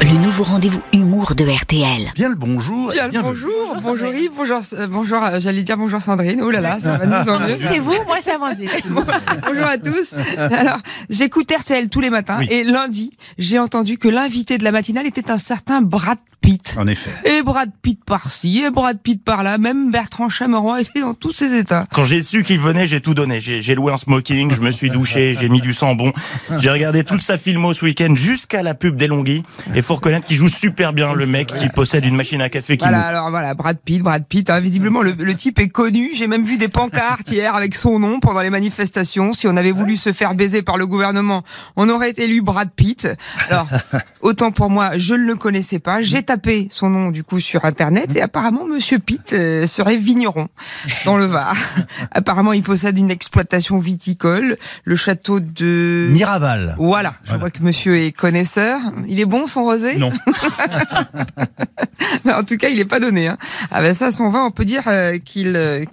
le nouveau rendez-vous humour de RTL. Bien le bonjour. Bien, Bienvenue. bonjour, bonjour Yves, bonjour, euh, bonjour, euh, j'allais dire bonjour Sandrine, oh là là, ça va nous en mieux. C'est vous, moi c'est Amandine. bonjour à tous. Alors, j'écoute RTL tous les matins Oui. et lundi, j'ai entendu que l'invité de la matinale était un certain Brad Pitt. En effet. Et Brad Pitt par-ci, et Brad Pitt par-là, même Bertrand Chameroy était dans tous ces états. Quand j'ai su qu'il venait, j'ai tout donné. J'ai loué un smoking, je me suis douché, j'ai mis du sang bon. J'ai regardé toute sa filmo ce week-end jusqu'à la pub d'Elonghi. Et faut reconnaître qu'il joue super bien le mec qui possède une machine à café qui Voilà, alors voilà, Brad Pitt, Brad Pitt, hein, visiblement le, le type est connu. J'ai même vu des pancartes hier avec son nom pendant les manifestations. Si on avait voulu se faire baiser par le gouvernement, on aurait élu Brad Pitt. Alors, autant pour moi, je ne le connaissais pas. J'ai tapé son nom du coup sur internet et apparemment Monsieur Pitt euh, serait vigneron dans le Var. apparemment, il possède une exploitation viticole, le château de Miraval. voilà, je vois que monsieur est connaisseur. Il est bon son rosé Non. Mais en tout cas, il est pas donné. Hein. Ah ben ça, son vin, on peut dire euh, qu'il, euh,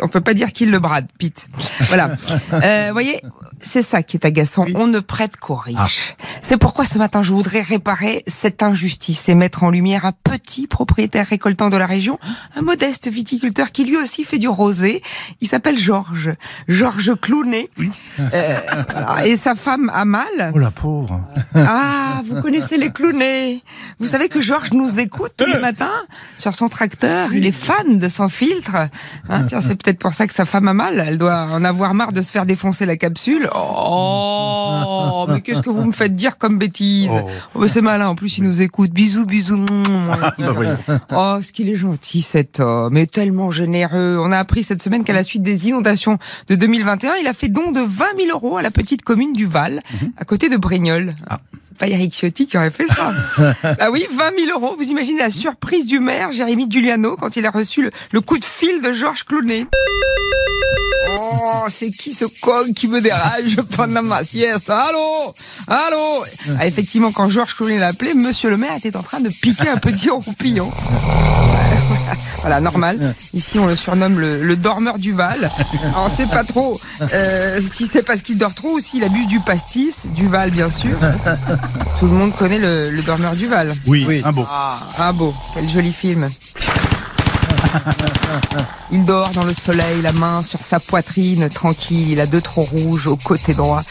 on, peut pas dire qu'il le brade, Pete. Voilà. Euh, voyez, c'est ça qui est agaçant. On ne prête qu'aux riches. C'est pourquoi ce matin, je voudrais réparer cette injustice et mettre en lumière un petit propriétaire récoltant de la région, un modeste viticulteur qui lui aussi fait du rosé. Il s'appelle Georges, Georges Clounet. Voilà. et sa femme Amal. Oh la pauvre. Ah, vous connaissez les Vous savez que Georges nous écoute tous les matins sur son tracteur. Il est fan de son filtre. Hein, tiens, c'est peut-être pour ça que sa femme a mal. Elle doit en avoir marre de se faire défoncer la capsule. Oh, mais qu'est-ce que vous me faites dire comme bêtise oh. bah, C'est malin. En plus, il nous écoute. Bisous, bisous. Bah voyons. Oh, ce qu'il est gentil cet homme, et tellement généreux. On a appris cette semaine qu'à la suite des inondations de 2021, il a fait don de 20 000 euros à la petite commune du Val, à côté de Brignoles. C'est pas Eric Ciotti qui aurait fait ça. ah oui, 20 000 euros. Vous imaginez la surprise du maire, Jérémy Giuliano, quand il a reçu le, le coup de fil de Georges Clounet. Oh, c'est qui ce con qui me dérange pendant ma sieste? Allô? Allô? Ah, Effectivement, quand Georges Clounet l'a appelé, monsieur le maire était en train de piquer un petit roupillon. Voilà, normal. Ici, on le surnomme le, le dormeur du Val. Alors, on sait pas trop euh, si c'est parce qu'il dort trop ou s'il abuse du pastis, du Val, bien sûr. Tout le monde connaît le, le dormeur du Val. Oui, un beau. Ah, ah beau, quel joli film. Il dort dans le soleil, la main sur sa poitrine, tranquille. Il a deux trous rouges au côté droit.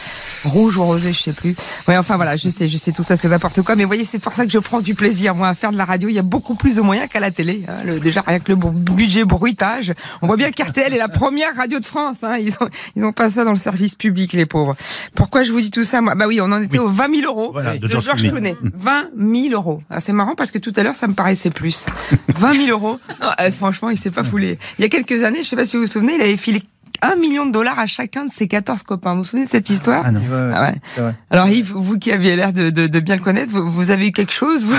Rouge ou rosé, je sais plus. Oui, enfin voilà, je sais, je sais, tout ça c'est n'importe quoi. Mais voyez, c'est pour ça que je prends du plaisir, moi, à faire de la radio. Il y a beaucoup plus de moyens qu'à la télé. hein. Le- déjà, rien que le bu- budget bruitage. On voit bien qu'RTL est la première radio de France. Hein. Ils ont, ils ont pas ça dans le service public, les pauvres. Pourquoi je vous dis tout ça, moi? Bah oui, on en était aux 20 000 euros Voilà, de de, Georges. Clooney. 20 000 euros. Ah, c'est marrant parce que tout à l'heure, ça me paraissait plus. 20 000 euros. Non, euh, franchement, il s'est pas foulé. Il y a quelques années, je sais pas si vous vous souvenez, il avait filé un million de dollars à chacun de ses 14 copains. Vous vous souvenez de cette histoire Ah non. Ah ouais. Alors Yves, vous qui aviez l'air de, de, de bien le connaître, vous, vous avez eu quelque chose vous,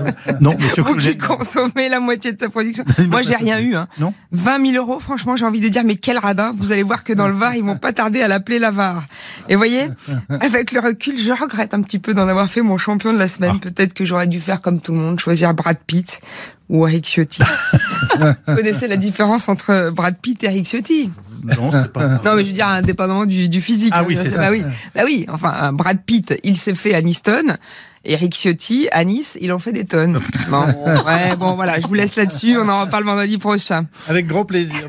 Non, monsieur vous qui consommez la moitié de sa production. Moi, j'ai rien eu. Hein. Non 20 000 euros, franchement, j'ai envie de dire, mais quel radin. Vous allez voir que dans le Var, ils vont pas tarder à l'appeler la Var. Et voyez, avec le recul, je regrette un petit peu d'en avoir fait mon champion de la semaine. Ah. Peut-être que j'aurais dû faire comme tout le monde, choisir Brad Pitt ou Eric Ciotti. vous connaissez la différence entre Brad Pitt et Eric Ciotti Non, c'est pas. non, mais je veux dire, indépendamment du, du physique. Ah hein, oui, c'est ça. Bah oui, bah oui. Enfin, Brad Pitt, il s'est fait à Niston. Eric Ciotti, à Nice, il en fait des tonnes. Bon, ouais, bon, voilà, je vous laisse là-dessus. On en reparle vendredi prochain. Avec grand plaisir.